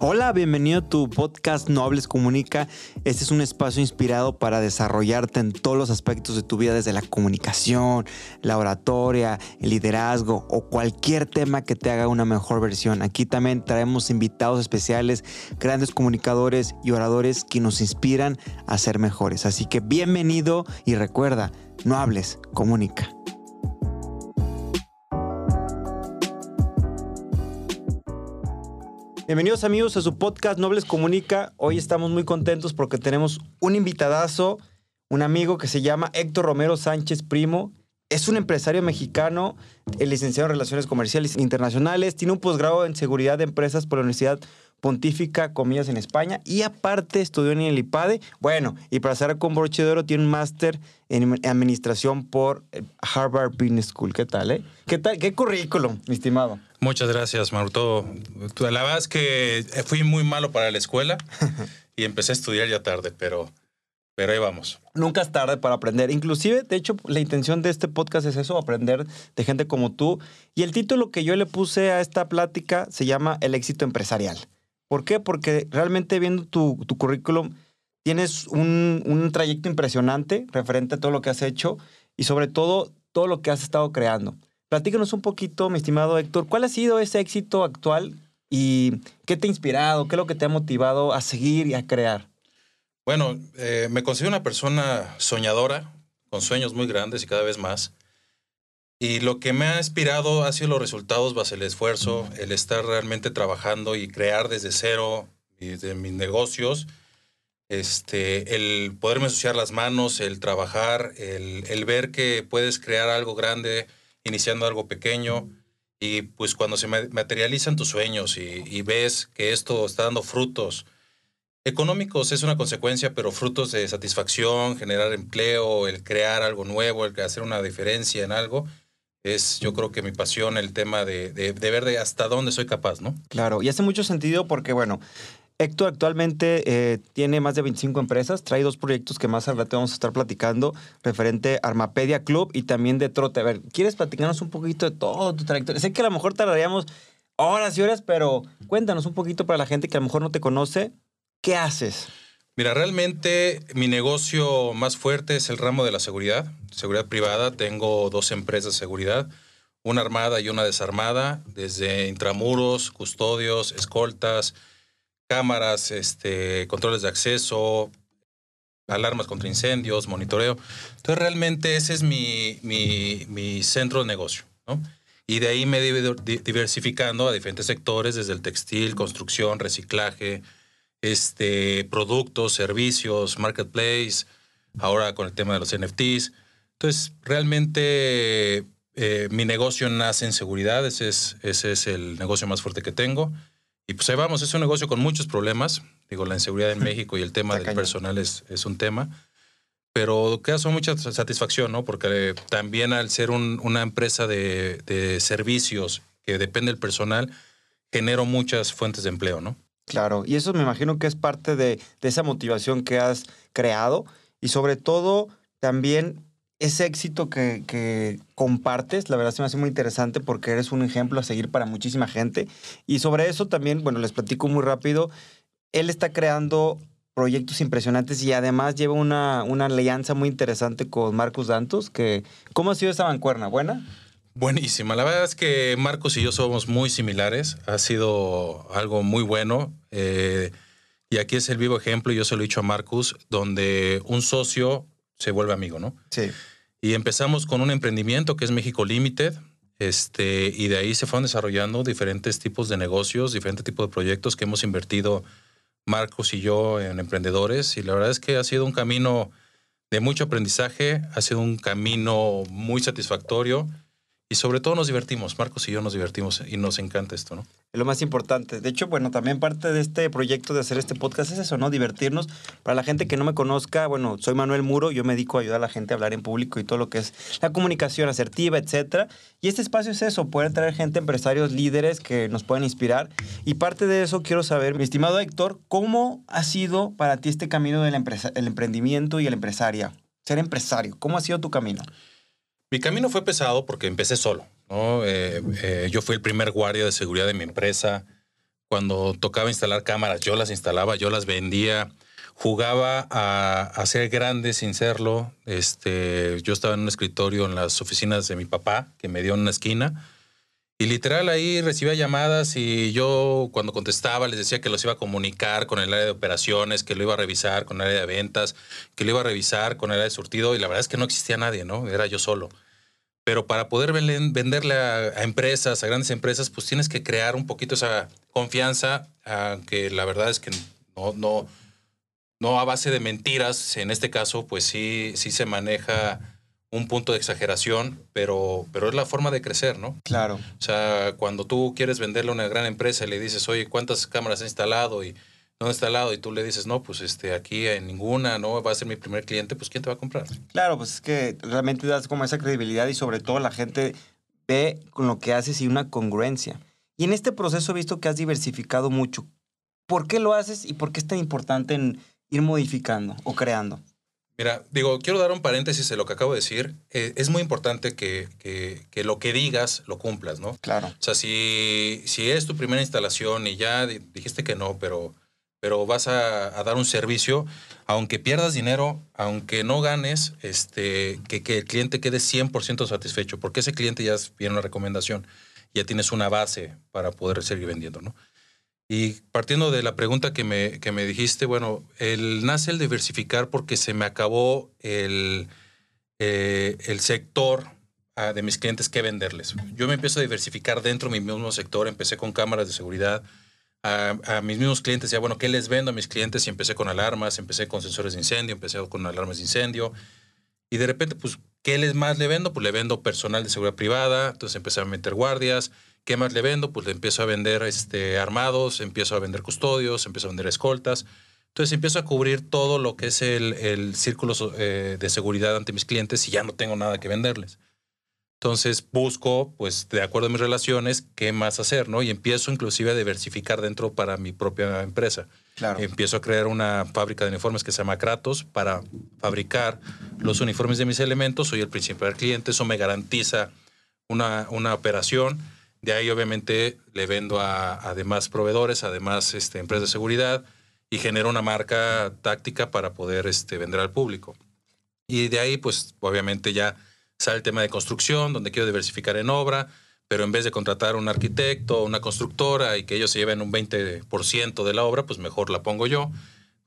Hola, bienvenido a tu podcast Nobles Comunica. Este es un espacio inspirado para desarrollarte en todos los aspectos de tu vida, desde la comunicación, la oratoria, el liderazgo o cualquier tema que te haga una mejor versión. Aquí también traemos invitados especiales, grandes comunicadores y oradores que nos inspiran a ser mejores. Así que bienvenido y recuerda, no hables, comunica. Bienvenidos amigos a su podcast Nobles Comunica. Hoy estamos muy contentos porque tenemos un invitadazo, un amigo que se llama Héctor Romero Sánchez Primo. Es un empresario mexicano, licenciado en Relaciones Comerciales Internacionales, tiene un posgrado en Seguridad de Empresas por la Universidad Pontífica, comillas, en España, y aparte estudió en el IPADE. Bueno, y para cerrar con broche de oro, tiene un máster en Administración por Harvard Business School. ¿Qué tal, eh? ¿Qué tal? ¿Qué currículum, mi estimado? Muchas gracias, Maruto. La verdad es que fui muy malo para la escuela y empecé a estudiar ya tarde, pero, pero ahí vamos. Nunca es tarde para aprender. Inclusive, de hecho, la intención de este podcast es eso, aprender de gente como tú. Y el título que yo le puse a esta plática se llama El éxito empresarial. ¿Por qué? Porque realmente viendo tu, tu currículum, tienes un, un trayecto impresionante referente a todo lo que has hecho y sobre todo todo lo que has estado creando. Platícanos un poquito, mi estimado Héctor, ¿cuál ha sido ese éxito actual y qué te ha inspirado, qué es lo que te ha motivado a seguir y a crear? Bueno, eh, me considero una persona soñadora, con sueños muy grandes y cada vez más. Y lo que me ha inspirado ha sido los resultados base el esfuerzo, el estar realmente trabajando y crear desde cero de mis negocios, este, el poderme ensuciar las manos, el trabajar, el, el ver que puedes crear algo grande iniciando algo pequeño y pues cuando se materializan tus sueños y, ves que esto está dando frutos económicos es una consecuencia, pero frutos de satisfacción, generar empleo, el crear algo nuevo, el hacer una diferencia en algo, es yo creo que mi pasión el tema de, de, de ver de hasta dónde soy capaz, ¿no? Claro, y hace mucho sentido porque, bueno, Héctor actualmente eh, tiene más de 25 empresas, trae dos proyectos que más adelante vamos a estar platicando, referente a Armapedia Club y también de Trote. A ver, ¿quieres platicarnos un poquito de todo tu trayectoria? Sé que a lo mejor tardaríamos horas y horas, pero cuéntanos un poquito para la gente que a lo mejor no te conoce, ¿qué haces? Mira, realmente mi negocio más fuerte es el ramo de la seguridad, seguridad privada. Tengo dos empresas de seguridad, una armada y una desarmada, desde intramuros, custodios, escoltas, cámaras, este, controles de acceso, alarmas contra incendios, monitoreo. Entonces, realmente ese es mi, mi, centro de negocio, ¿no? Y de ahí me he diversificando a diferentes sectores, desde el textil, construcción, reciclaje, este, productos, servicios, marketplace, ahora con el tema de los NFTs. Entonces, realmente eh, mi negocio nace en seguridad, ese es, ese es el negocio más fuerte que tengo. Y pues ahí vamos, es un negocio con muchos problemas. Digo, la inseguridad en México y el tema del personal es, es un tema. Pero queda son mucha satisfacción, ¿no? Porque también al ser una empresa de, de, servicios que depende del personal, genero muchas fuentes de empleo, ¿no? Claro, y eso me imagino que es parte de, de esa motivación que has creado y sobre todo también ese éxito que, compartes, la verdad se me hace muy interesante porque eres un ejemplo a seguir para muchísima gente. Y sobre eso también, bueno, les platico muy rápido. Él está creando proyectos impresionantes y además lleva una, una alianza muy interesante con Marcos Dantos. Que, ¿Cómo ha sido esa bancuerna? ¿Buena? Buenísima. La verdad es que Marcos y yo somos muy similares. Ha sido algo muy bueno. Eh, y aquí es el vivo ejemplo, yo se lo he dicho a Marcos, donde un socio se vuelve amigo, ¿no? Sí. Y empezamos con un emprendimiento que es México Limited, este, y de ahí se fueron desarrollando diferentes tipos de negocios, diferentes tipos de proyectos que hemos invertido Marcos y yo en emprendedores. Y la verdad es que ha sido un camino de mucho aprendizaje, ha sido un camino muy satisfactorio y sobre todo nos divertimos. Marcos y yo nos divertimos y nos encanta esto, ¿no? Es lo más importante. De hecho, bueno, también parte de este proyecto de hacer este podcast es eso, ¿no? Divertirnos. Para la gente que no me conozca, bueno, soy Manuel Muro, yo me dedico a ayudar a la gente a hablar en público y todo lo que es la comunicación asertiva, etcétera. Y este espacio es eso, poder traer gente, empresarios, líderes que nos puedan inspirar. Y parte de eso quiero saber, mi estimado Héctor, ¿cómo ha sido para ti este camino del emprendimiento y el empresaria? Ser empresario, ¿cómo ha sido tu camino? Mi camino fue pesado porque empecé solo. Eh, eh, yo fui el primer guardia de seguridad de mi empresa. cuando tocaba instalar cámaras, yo las instalaba, yo las vendía, jugaba a, a, ser grande sin serlo. Este, yo estaba en un escritorio en las oficinas de mi papá, que me dio en una esquina, y literal ahí recibía llamadas y yo cuando contestaba les decía que los iba a comunicar con el área de operaciones, que lo iba a revisar con el área de ventas, que lo iba a revisar con el área de surtido, y la verdad es que no existía nadie, ¿no? Era yo solo. Pero para poder venderle a, empresas, a grandes empresas, pues tienes que crear un poquito esa confianza, aunque la verdad es que no, no, no a base de mentiras, en este caso, pues sí, sí se maneja un punto de exageración, pero, pero es la forma de crecer, ¿no? Claro. O sea, cuando tú quieres venderle a una gran empresa y le dices, oye, ¿cuántas cámaras has instalado? Y ¿dónde está al lado? Y tú le dices, no, pues este, aquí en ninguna, no, va a ser mi primer cliente, pues ¿quién te va a comprar? Claro, pues es que realmente das como esa credibilidad y sobre todo la gente ve con lo que haces y una congruencia. Y en este proceso he visto que has diversificado mucho. ¿Por qué lo haces y por qué es tan importante en ir modificando o creando? Mira, digo, quiero dar un paréntesis de lo que acabo de decir. Eh, es muy importante que, que, que, lo que digas lo cumplas, ¿no? Claro. O sea, si, si es tu primera instalación y ya dijiste que no, pero pero vas a, dar un servicio, aunque pierdas dinero, aunque no ganes, este, que, que el cliente quede 100% satisfecho, porque ese cliente ya viene una recomendación, ya tienes una base para poder seguir vendiendo, ¿no? Y partiendo de la pregunta que me, que me dijiste, bueno, el, nace el diversificar porque se me acabó el, eh, el sector ah, de mis clientes que venderles. Yo me empiezo a diversificar dentro de mi mismo sector, empecé con cámaras de seguridad, a, mis mismos clientes, ya bueno, ¿qué les vendo a mis clientes? Y empecé con alarmas, empecé con sensores de incendio, empecé con alarmas de incendio. Y de repente, pues, ¿qué les más le vendo? Pues le vendo personal de seguridad privada, entonces empecé a meter guardias. ¿Qué más le vendo? Pues le empiezo a vender este, armados, empiezo a vender custodios, empiezo a vender escoltas. Entonces empiezo a cubrir todo lo que es el, el círculo eh, de seguridad ante mis clientes y ya no tengo nada que venderles. Entonces busco, pues, de acuerdo a mis relaciones, qué más hacer, ¿no? Y empiezo inclusive a diversificar dentro para mi propia empresa. Claro. Empiezo a crear una fábrica de uniformes que se llama Kratos para fabricar los uniformes de mis elementos. Soy el principal cliente, eso me garantiza una, una operación. De ahí, obviamente, le vendo a, demás proveedores, además este, empresas de seguridad y genero una marca táctica para poder este, vender al público. Y de ahí, pues, obviamente ya sale el tema de construcción, donde quiero diversificar en obra, pero en vez de contratar un arquitecto una constructora y que ellos se lleven un 20% de la obra, pues mejor la pongo yo.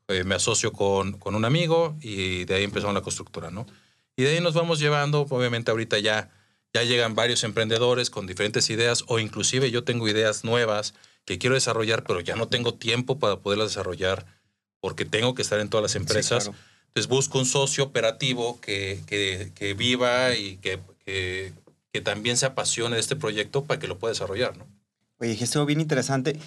Eh, me asocio con, con, un amigo y de ahí empezamos la constructora, ¿no? Y de ahí nos vamos llevando, obviamente ahorita ya, ya llegan varios emprendedores con diferentes ideas o inclusive yo tengo ideas nuevas que quiero desarrollar, pero ya no tengo tiempo para poderlas desarrollar porque tengo que estar en todas las empresas. Entonces busco un socio operativo que, que, viva y que, que, también se apasione de este proyecto para que lo pueda desarrollar, ¿no? Oye, esto bien interesante.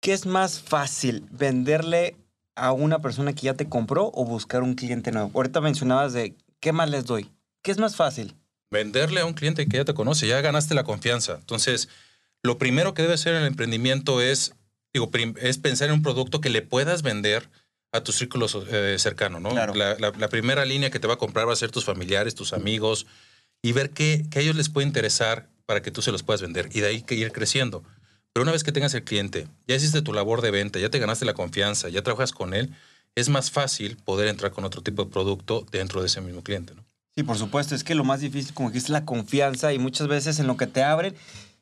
¿Qué es más fácil, venderle a una persona que ya te compró o buscar un cliente nuevo? Ahorita mencionabas de qué más les doy. ¿Qué es más fácil? Venderle a un cliente que ya te conoce, ya ganaste la confianza. Entonces, lo primero que debe hacer en el emprendimiento es, digo, es pensar en un producto que le puedas vender a tu círculo eh, cercano, ¿no? La, primera línea que te va a comprar va a ser tus familiares, tus amigos, y ver qué, a ellos les puede interesar para que tú se los puedas vender. Y de ahí que ir creciendo. Pero una vez que tengas el cliente, ya hiciste tu labor de venta, ya te ganaste la confianza, ya trabajas con él, es más fácil poder entrar con otro tipo de producto dentro de ese mismo cliente, ¿no? Sí, por supuesto. Es que lo más difícil, como que es la confianza y muchas veces en lo que te abren.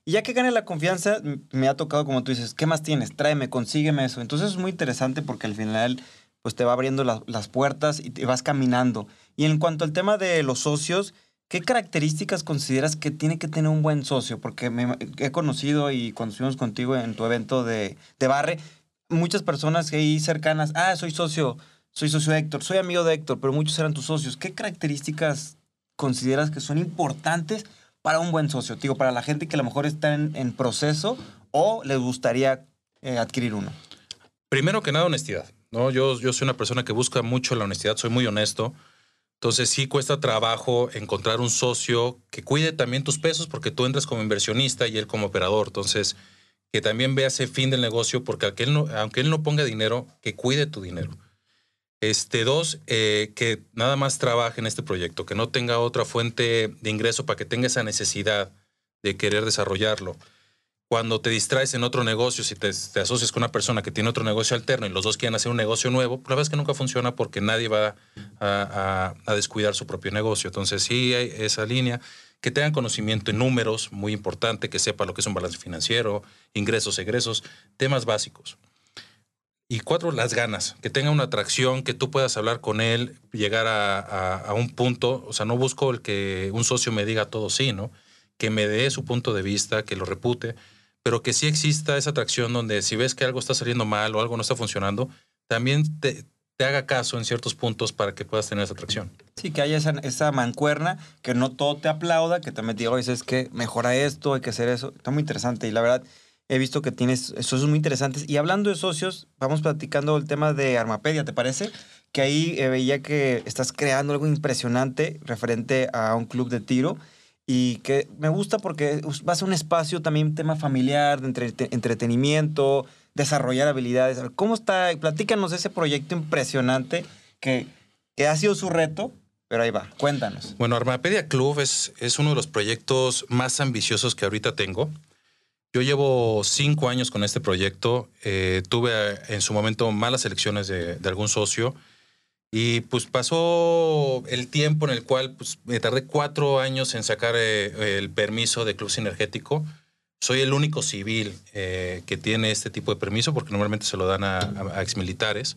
Y ya que gane la confianza, me ha tocado, como tú dices, ¿qué más tienes? Tráeme, consígueme eso. Entonces es muy interesante porque al final pues te va abriendo las puertas y te vas caminando. Y en cuanto al tema de los socios, ¿qué características consideras que tiene que tener un buen socio? Porque me he conocido y cuando estuvimos contigo en tu evento de, de Barre, muchas personas ahí cercanas, ah, soy socio, soy socio de Héctor, soy amigo de Héctor, pero muchos eran tus socios. ¿Qué características consideras que son importantes para un buen socio? Digo, para la gente que a lo mejor está en, proceso o les gustaría eh, adquirir uno. Primero que nada, honestidad. ¿no? Yo, yo soy una persona que busca mucho la honestidad, soy muy honesto. Entonces sí cuesta trabajo encontrar un socio que cuide también tus pesos porque tú entras como inversionista y él como operador. Entonces, que también vea ese fin del negocio porque aunque él no, aunque él no ponga dinero, que cuide tu dinero. Este, dos, eh, que nada más trabaje en este proyecto, que no tenga otra fuente de ingreso para que tenga esa necesidad de querer desarrollarlo Cuando te distraes en otro negocio, si te, asocias con una persona que tiene otro negocio alterno y los dos quieren hacer un negocio nuevo, la verdad es que nunca funciona porque nadie va a, a descuidar su propio negocio. Entonces sí hay esa línea que tengan conocimiento en números, muy importante, que sepa lo que es un balance financiero, ingresos, egresos, temas básicos. Y cuatro, las ganas, que tenga una atracción, que tú puedas hablar con él, llegar a, un punto, o sea, no busco el que un socio me diga todo sí, ¿no? Que me dé su punto de vista, que lo repute, pero que sí exista esa atracción donde si ves que algo está saliendo mal o algo no está funcionando, también te, haga caso en ciertos puntos para que puedas tener esa atracción. Sí, que haya esa, esa mancuerna, que no todo te aplauda, que también te diga, es que mejora esto, hay que hacer eso. Está muy interesante y la verdad He visto que tienes socios muy interesantes. Y hablando de socios, vamos platicando el tema de Armapedia, ¿te parece? Que ahí eh, veía que estás creando algo impresionante referente a un club de tiro y que me gusta porque va a ser un espacio también tema familiar, de entretenimiento, desarrollar habilidades. ¿Cómo está? Platícanos ese proyecto impresionante que, que ha sido su reto, pero ahí va, cuéntanos. Bueno, Armapedia Club es, es uno de los proyectos más ambiciosos que ahorita tengo. Yo llevo cinco años con este proyecto. Eh, tuve en su momento malas elecciones de, algún socio. Y pues pasó el tiempo en el cual pues, me tardé cuatro años en sacar eh, el permiso de club sinergético. Soy el único civil eh, que tiene este tipo de permiso porque normalmente se lo dan a, a, exmilitares.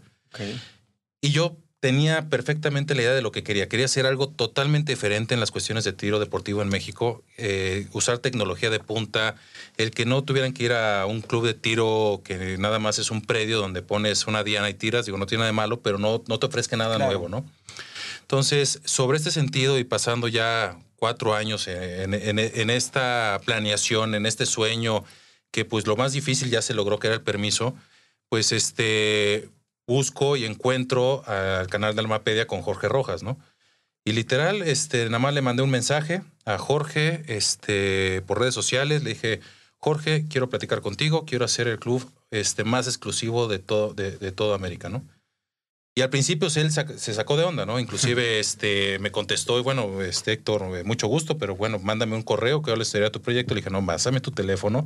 Y yo tenía perfectamente la idea de lo que quería. Quería hacer algo totalmente diferente en las cuestiones de tiro deportivo en México, eh, usar tecnología de punta, el que no tuvieran que ir a un club de tiro que nada más es un predio donde pones una diana y tiras, digo, no tiene nada de malo, pero no, no te ofrezca nada nuevo, ¿no? Entonces, sobre este sentido y pasando ya cuatro años en, en esta planeación, en este sueño, que pues lo más difícil ya se logró, que era el permiso, pues este, busco y encuentro al canal de Almapedia con Jorge Rojas, ¿no? Y literal, este, nada más le mandé un mensaje a Jorge este, por redes sociales. Le dije, Jorge, quiero platicar contigo, quiero hacer el club este, más exclusivo de, todo, de, toda América, ¿no? Y al principio él se sacó de onda, ¿no? Inclusive este, me contestó, y bueno, este, Héctor, eh, mucho gusto, pero bueno, mándame un correo que yo le estaría tu proyecto. Le dije, no, pásame tu teléfono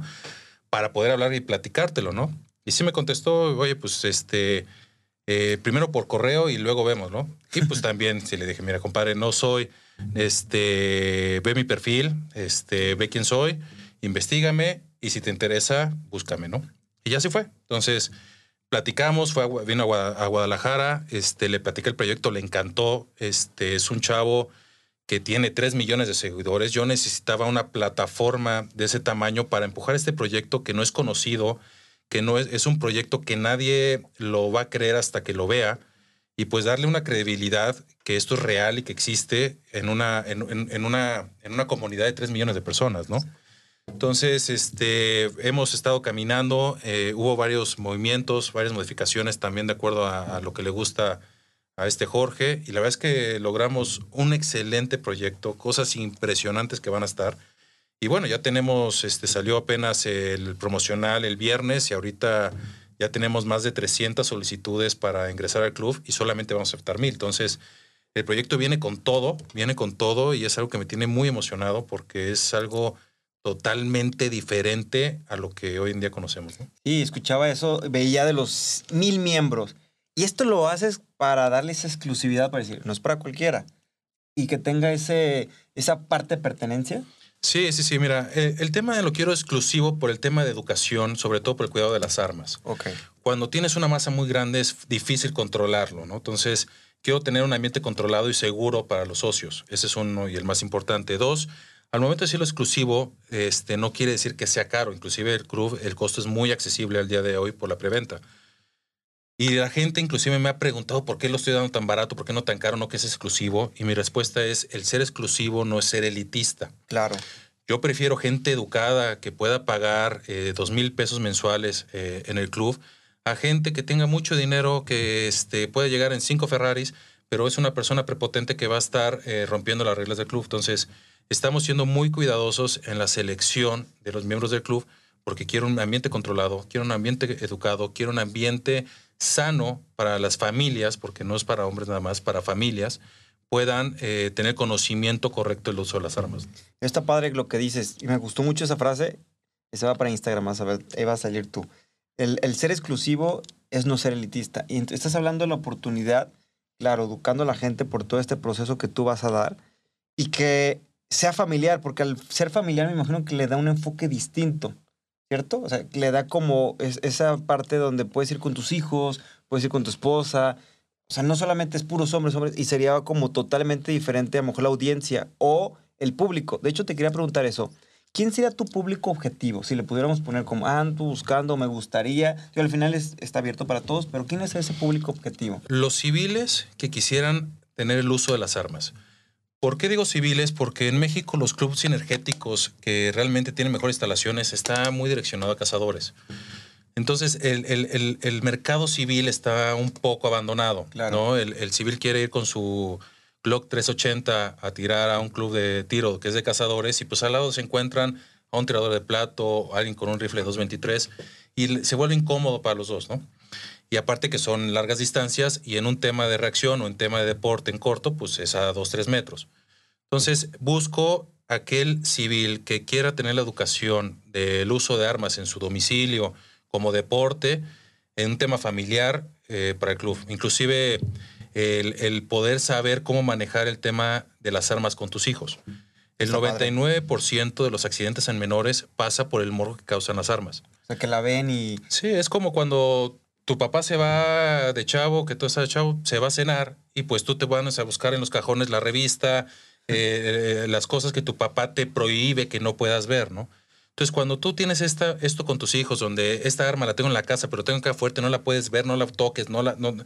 para poder hablar y platicártelo, ¿no? Y sí me contestó, oye, pues este, eh, primero por correo y luego vemos, ¿no? Y pues también si le dije, mira, compadre, no soy, este, ve mi perfil, este, ve quién soy, investigame y si te interesa, búscame, ¿no? Y ya se fue. Entonces, platicamos, fue vino a Guadalajara, este, le platicé el proyecto, le encantó, este, es un chavo que tiene 3 millones de seguidores. Yo necesitaba una plataforma de ese tamaño para empujar este proyecto que no es conocido, que no es, es un proyecto que nadie lo va a creer hasta que lo vea y pues darle una credibilidad que esto es real y que existe en una, en, una, en una comunidad de 3 millones de personas, ¿no? Entonces, este, hemos estado caminando, eh, hubo varios movimientos, varias modificaciones también de acuerdo a, a, lo que le gusta a este Jorge y la verdad es que logramos un excelente proyecto, cosas impresionantes que van a estar. Y bueno, ya tenemos, este, salió apenas el promocional el viernes y ahorita ya tenemos más de 300 solicitudes para ingresar al club y solamente vamos a aceptar mil. Entonces, el proyecto viene con todo, viene con todo y es algo que me tiene muy emocionado porque es algo totalmente diferente a lo que hoy en día conocemos. Sí, escuchaba eso, veía de los mil miembros. Y esto lo haces para darle esa exclusividad, para decir, no es para cualquiera. Y que tenga ese, esa parte de pertenencia. Sí, sí, sí. Mira, eh, el tema de lo quiero exclusivo por el tema de educación, sobre todo por el cuidado de las armas. Okay. Cuando tienes una masa muy grande es difícil controlarlo, ¿no? Entonces, quiero tener un ambiente controlado y seguro para los socios. Ese es uno y el más importante. Dos, al momento de decirlo exclusivo, este, no quiere decir que sea caro. Inclusive el club, el costo es muy accesible al día de hoy por la preventa. Y la gente inclusive me ha preguntado por qué lo estoy dando tan barato, por qué no tan caro, no que es exclusivo. Y mi respuesta es, el ser exclusivo no es ser elitista. Claro. Yo prefiero gente educada que pueda pagar eh, dos mil pesos mensuales eh, en el club a gente que tenga mucho dinero, que este, puede llegar en cinco Ferraris, pero es una persona prepotente que va a estar eh, rompiendo las reglas del club. Entonces, estamos siendo muy cuidadosos en la selección de los miembros del club porque quiero un ambiente controlado, quiero un ambiente educado, quiero un ambiente sano para las familias, porque no es para hombres nada más, para familias, puedan eh, tener conocimiento correcto del uso de las armas. Está padre lo que dices, y me gustó mucho esa frase, Ese va para Instagram, vas a ver, ahí va a salir tú. El, el ser exclusivo es no ser elitista. Y estás hablando de la oportunidad, claro, educando a la gente por todo este proceso que tú vas a dar y que sea familiar, porque al ser familiar me imagino que le da un enfoque distinto, ¿cierto? O sea, le da como es- esa parte donde puedes ir con tus hijos, puedes ir con tu esposa. O sea, no solamente es puros hombres, hombres, y sería como totalmente diferente a lo mejor la audiencia o el público. De hecho, te quería preguntar eso. ¿Quién sería tu público objetivo? Si le pudiéramos poner como ando buscando, me gustaría. Yo, al final es- está abierto para todos, pero ¿quién es ese público objetivo? Los civiles que quisieran tener el uso de las armas. ¿Por qué digo civiles? Porque en México los clubes energéticos que realmente tienen mejores instalaciones está muy direccionado a cazadores. Entonces, el, el- el- el mercado civil está un poco abandonado. Claro. ¿no? El, civil quiere ir con su Glock 380 a tirar a un club de tiro que es de cazadores y pues al lado se encuentran a un tirador de plato, alguien con un rifle 223 y se vuelve incómodo para los dos, ¿no? Y aparte que son largas distancias y en un tema de reacción o en tema de deporte en corto, pues es a 2, 3 metros. Entonces busco aquel civil que quiera tener la educación del uso de armas en su domicilio como deporte, en un tema familiar eh, para el club. Inclusive el, el poder saber cómo manejar el tema de las armas con tus hijos. El Está padre. 99% de los accidentes en menores pasa por el morbo que causan las armas. O sea, que la ven y... Sí, es como cuando tu papá se va de chavo, que tú estás de chavo, se va a cenar y pues tú te vas a buscar en los cajones la revista, eh, eh, las cosas que tu papá te prohíbe que no puedas ver, ¿no? Entonces, cuando tú tienes esta, esto con tus hijos, donde esta arma la tengo en la casa, pero tengo acá fuerte, no la puedes ver, no la toques, no la... No,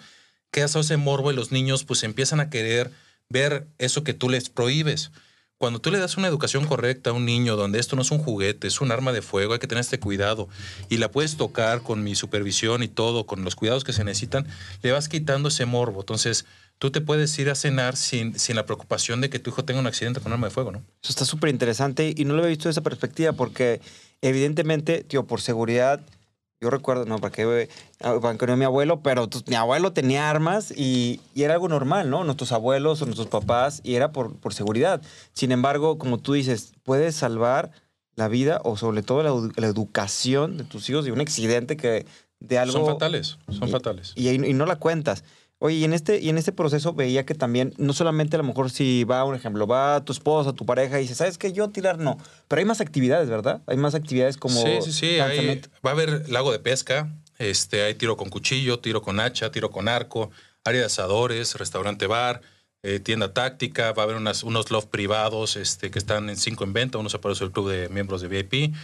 quedas a ese morbo y los niños pues empiezan a querer ver eso que tú les prohíbes. Cuando tú le das una educación correcta a un niño donde esto no es un juguete, es un arma de fuego, hay que tener este cuidado y la puedes tocar con mi supervisión y todo, con los cuidados que se necesitan, le vas quitando ese morbo. Entonces, tú te puedes ir a cenar sin, sin la preocupación de que tu hijo tenga un accidente con arma de fuego, ¿no? Eso está súper interesante y no lo había visto desde esa perspectiva porque evidentemente, tío, por seguridad, yo recuerdo, no, para qué, que no mi abuelo, pero pues, mi abuelo tenía armas y, y era algo normal, ¿no? Nuestros abuelos o nuestros papás y era por, por seguridad. Sin embargo, como tú dices, puedes salvar la vida o sobre todo la, edu- la educación de tus hijos de un accidente que de algo... Son fatales, son y- fatales. y, y no la cuentas. Oye, y en, este, y en este proceso veía que también, no solamente a lo mejor si va, un ejemplo, va tu esposa, tu pareja y dice, ¿sabes qué? Yo tirar no. Pero hay más actividades, ¿verdad? Hay más actividades como... sí, sí, sí. hay- va a haber lago de pesca, este, hay tiro con cuchillo, tiro con hacha, tiro con arco, área de asadores, restaurante bar, eh, tienda táctica, va a haber unas, unos loft privados este, que están en cinco en venta, uno se aparece el club de miembros de VIP.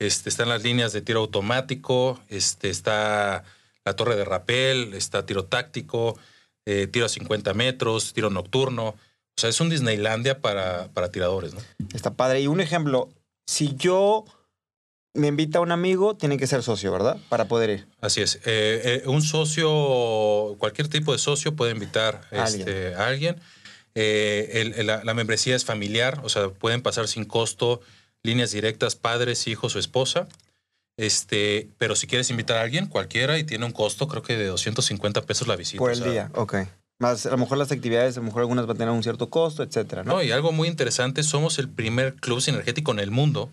Este, están las líneas de tiro automático, este, está la torre de rapel, está tiro táctico, eh, tiro a 50 metros, tiro nocturno. O sea, es un Disneylandia para, para tiradores, ¿no? Está padre. Y un ejemplo, si yo me invita a un amigo, tiene que ser socio, ¿verdad? Para poder ir. Así es. Eh, eh, un socio, cualquier tipo de socio puede invitar A este, a alguien. El- el- la, la membresía es familiar, o sea, pueden pasar sin costo líneas directas, padres, hijos o esposa. Este, pero si quieres invitar a alguien, cualquiera, y tiene un costo, creo que de 250 pesos la visita. Por o el sea, día, ok. Más, a lo mejor las actividades, a lo mejor algunas van a tener un cierto costo, etcétera, ¿no? No, y algo muy interesante, somos el primer club sinergético en el mundo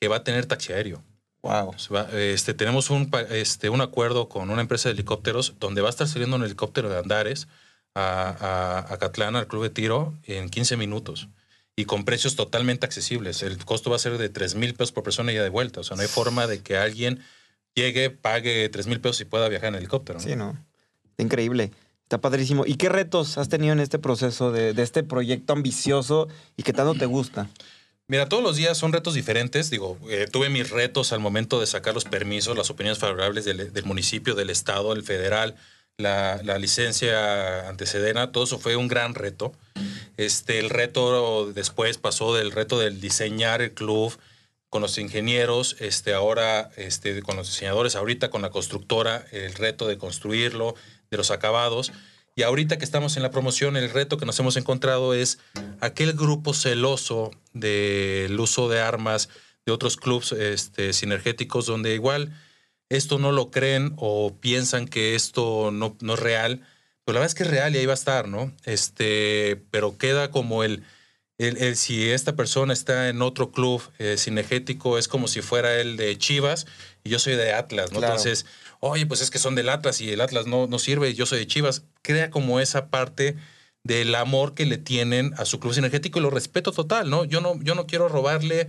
que va a tener taxi aéreo. Wow. Este, tenemos un, este, un acuerdo con una empresa de helicópteros donde va a estar saliendo un helicóptero de Andares a, a, a Catlán, al club de tiro, en 15 minutos. Y con precios totalmente accesibles. El costo va a ser de 3 mil pesos por persona y ya de vuelta. O sea, no hay forma de que alguien llegue, pague 3 mil pesos y pueda viajar en helicóptero. ¿no? Sí, ¿no? Está increíble. Está padrísimo. ¿Y qué retos has tenido en este proceso de, de este proyecto ambicioso y que tanto te gusta? Mira, todos los días son retos diferentes. Digo, eh, tuve mis retos al momento de sacar los permisos, las opiniones favorables del, del municipio, del estado, del federal, la, la licencia ante Sedena. Todo eso fue un gran reto. Este, el reto después pasó del reto del diseñar el club con los ingenieros, este, ahora este, con los diseñadores, ahorita con la constructora, el reto de construirlo, de los acabados. Y ahorita que estamos en la promoción, el reto que nos hemos encontrado es aquel grupo celoso del uso de armas de otros clubes este, sinergéticos donde igual esto no lo creen o piensan que esto no, no es real. Pero la verdad es que es real y ahí va a estar, ¿no? Este, pero queda como el El, si esta persona está en otro club eh, cinegético, es como si fuera el de Chivas y yo soy de Atlas, ¿no? Entonces, oye, pues es que son del Atlas y el Atlas no, no sirve y yo soy de Chivas. Crea como esa parte del amor que le tienen a su club sinergético y lo respeto total, ¿no? Yo no, yo no quiero robarle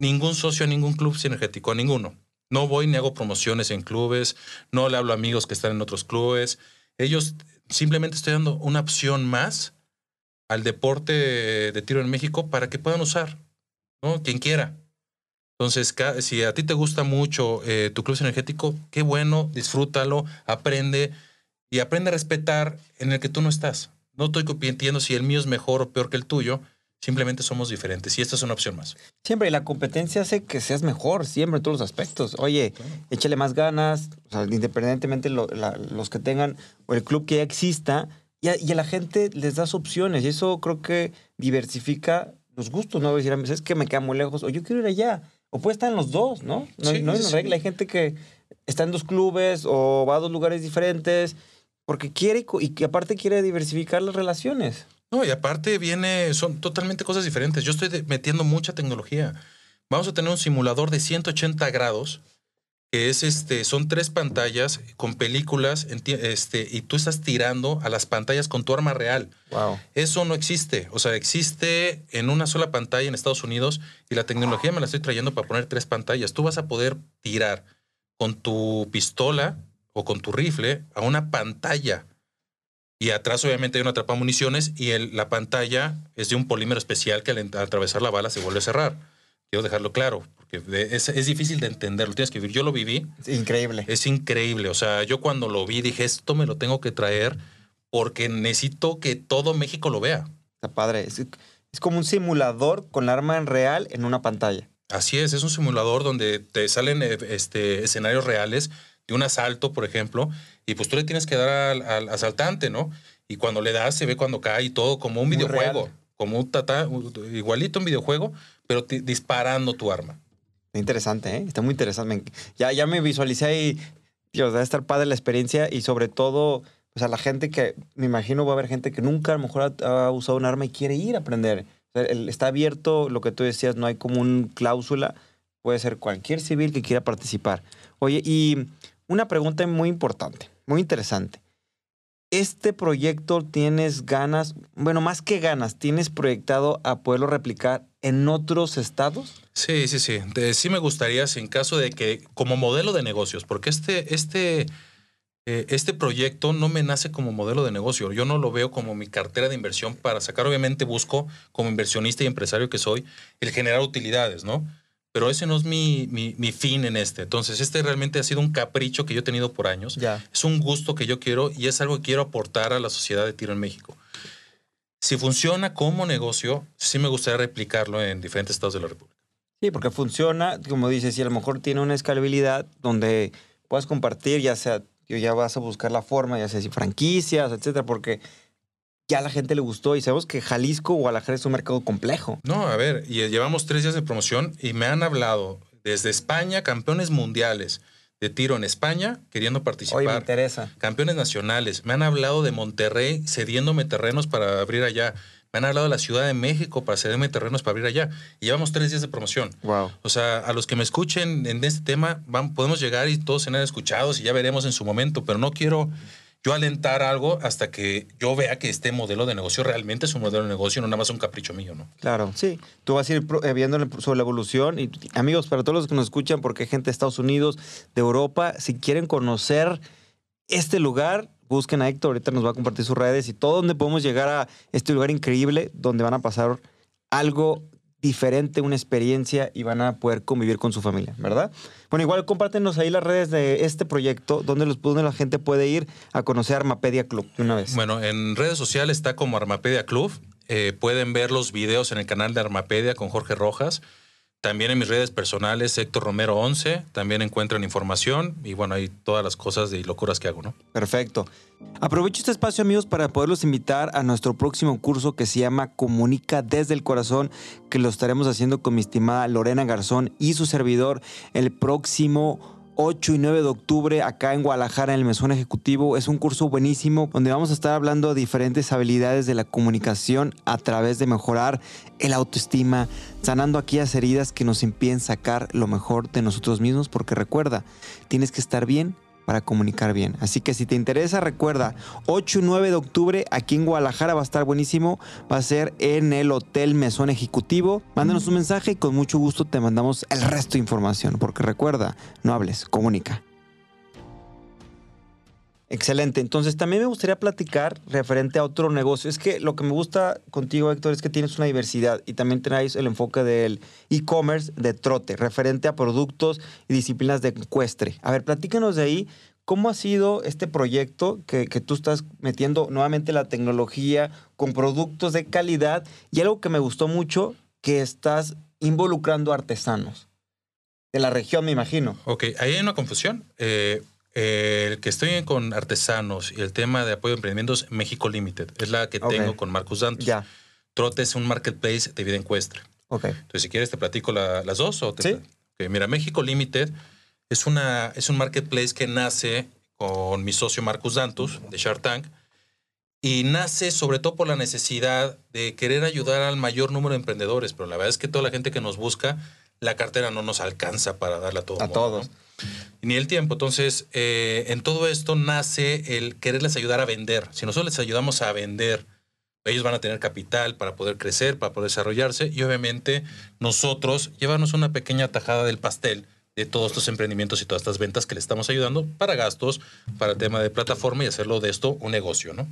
ningún socio a ningún club sinergético, a ninguno. No voy ni hago promociones en clubes, no le hablo a amigos que están en otros clubes. Ellos simplemente estoy dando una opción más al deporte de tiro en México para que puedan usar, ¿no? Quien quiera. Entonces, si a ti te gusta mucho eh, tu club energético, qué bueno, disfrútalo, aprende y aprende a respetar en el que tú no estás. No estoy compitiendo si el mío es mejor o peor que el tuyo, simplemente somos diferentes y esta es una opción más. Siempre, y la competencia hace que seas mejor, siempre en todos los aspectos. Oye, échale más ganas, independientemente los que tengan o el club que ya exista, y a, la gente les das opciones y eso creo que diversifica los gustos, ¿no? Decir, es que me queda muy lejos o yo quiero ir allá. O puede estar en los dos, ¿no? No, hay una regla. Hay gente que está en dos clubes o va a dos lugares diferentes porque quiere y que aparte quiere diversificar las relaciones. No, y aparte viene, son totalmente cosas diferentes. Yo estoy metiendo mucha tecnología. Vamos a tener un simulador de 180 grados que es este, son tres pantallas con películas, este, y tú estás tirando a las pantallas con tu arma real. Wow. Eso no existe. O sea, existe en una sola pantalla en Estados Unidos y la tecnología me la estoy trayendo para poner tres pantallas. Tú vas a poder tirar con tu pistola o con tu rifle a una pantalla. Y atrás obviamente hay una trapa municiones y el, la pantalla es de un polímero especial que al atravesar la bala se vuelve a cerrar. Quiero dejarlo claro, porque es, es difícil de entenderlo, tienes que vivir. Yo lo viví. Es increíble. Es increíble. O sea, yo cuando lo vi dije, esto me lo tengo que traer porque necesito que todo México lo vea. Está padre. Es, es como un simulador con arma en real en una pantalla. Así es, es un simulador donde te salen eh, este, escenarios reales de un asalto, por ejemplo, y pues tú le tienes que dar al, asaltante, ¿no? Y cuando le das se ve cuando cae y todo como un videojuego, como un tata, igualito un videojuego, pero disparando tu arma. Interesante, ¿eh? Está muy interesante. Ya, ya me visualicé ahí, Dios, debe estar padre la experiencia y sobre todo, pues a la gente que, me imagino va a haber gente que nunca a lo mejor ha, usado un arma y quiere ir a aprender. está abierto, lo que tú decías, no hay como un cláusula, puede ser cualquier civil que quiera participar. Oye, y una pregunta muy importante, muy interesante este proyecto tienes ganas, bueno, más que ganas, ¿tienes proyectado a poderlo replicar en otros estados? Sí, sí, sí. sí me gustaría, en caso de que, como modelo de negocios, porque este, este, eh, este proyecto no me nace como modelo de negocio. Yo no lo veo como mi cartera de inversión para sacar. Obviamente busco, como inversionista y empresario que soy, el generar utilidades, ¿no? Pero ese no es mi, mi, fin en este. Entonces, este realmente ha sido un capricho que yo he tenido por años. Es un gusto que yo quiero y es algo que quiero aportar a la sociedad de tiro en México. Si funciona como negocio, sí me gustaría replicarlo en diferentes estados de la República. Sí, porque funciona, como dices, y a lo mejor tiene una escalabilidad donde puedas compartir, ya sea, ya vas a buscar la forma, ya sea si franquicias, etcétera, porque ya a la gente le gustó y sabemos que Jalisco o Guadalajara es un mercado complejo. No, a ver, y llevamos tres días de promoción y me han hablado desde España, campeones mundiales de tiro en España, queriendo participar. Oye, me interesa. Campeones nacionales. Me han hablado de Monterrey cediéndome terrenos para abrir allá. Me han hablado de la Ciudad de México para cederme terrenos para abrir allá. Y llevamos tres días de promoción. Wow. O sea, a los que me escuchen en este tema, van, podemos llegar y todos serán escuchados y ya veremos en su momento, pero no quiero yo alentar algo hasta que yo vea que este modelo de negocio realmente es un modelo de negocio, no nada más un capricho mío, ¿no? Claro, sí. Tú vas a ir eh, viendo sobre la evolución y amigos, para todos los que nos escuchan, porque hay gente de Estados Unidos, de Europa, si quieren conocer este lugar, busquen a Héctor, ahorita nos va a compartir sus redes y todo donde podemos llegar a este lugar increíble donde van a pasar algo diferente, una experiencia y van a poder convivir con su familia, ¿verdad? Bueno, igual compártenos ahí las redes de este proyecto, donde, los, donde la gente puede ir a conocer Armapedia Club de una vez. Bueno, en redes sociales está como Armapedia Club. Eh, pueden ver los videos en el canal de Armapedia con Jorge Rojas. También en mis redes personales, Héctor Romero 11, también encuentran información y bueno, hay todas las cosas y locuras que hago, ¿no? Perfecto. Aprovecho este espacio, amigos, para poderlos invitar a nuestro próximo curso que se llama Comunica desde el Corazón, que lo estaremos haciendo con mi estimada Lorena Garzón y su servidor el próximo 8 y 9 de octubre acá en Guadalajara en el Mesón Ejecutivo. Es un curso buenísimo donde vamos a estar hablando de diferentes habilidades de la comunicación a través de mejorar el autoestima, sanando aquellas heridas que nos impiden sacar lo mejor de nosotros mismos, porque recuerda, tienes que estar bien para comunicar bien. Así que si te interesa, recuerda, 8 y 9 de octubre aquí en Guadalajara va a estar buenísimo. Va a ser en el Hotel Mesón Ejecutivo. Mándanos un mensaje y con mucho gusto te mandamos el resto de información. Porque recuerda, no hables, comunica. Excelente. Entonces también me gustaría platicar referente a otro negocio. Es que lo que me gusta contigo, Héctor, es que tienes una diversidad y también tenéis el enfoque del e-commerce de trote, referente a productos y disciplinas de encuestre. A ver, platícanos de ahí. ¿Cómo ha sido este proyecto que, que tú estás metiendo nuevamente la tecnología con productos de calidad? Y algo que me gustó mucho, que estás involucrando artesanos de la región, me imagino. Ok, ahí hay una confusión. Eh, el que estoy con artesanos y el tema de apoyo a emprendimientos, México Limited, es la que tengo con Marcus Dantos. Ya. Trote es un marketplace de vida encuestre. Ok. Entonces, si quieres, te platico la- las dos. O te Sí. Ok, Mira, México Limited es, una, es un marketplace que nace con mi socio Marcus Dantus de Shark Tank y nace sobre todo por la necesidad de querer ayudar al mayor número de emprendedores, pero la verdad es que toda la gente que nos busca, la cartera no nos alcanza para darle a todo A mundo, todos. ¿no? Ni el tiempo. Entonces, eh, en todo esto nace el quererles ayudar a vender. Si nosotros les ayudamos a vender, ellos van a tener capital para poder crecer, para poder desarrollarse y obviamente nosotros llevarnos una pequeña tajada del pastel de todos estos emprendimientos y todas estas ventas que le estamos ayudando para gastos, para el tema de plataforma y hacerlo de esto un negocio, ¿no?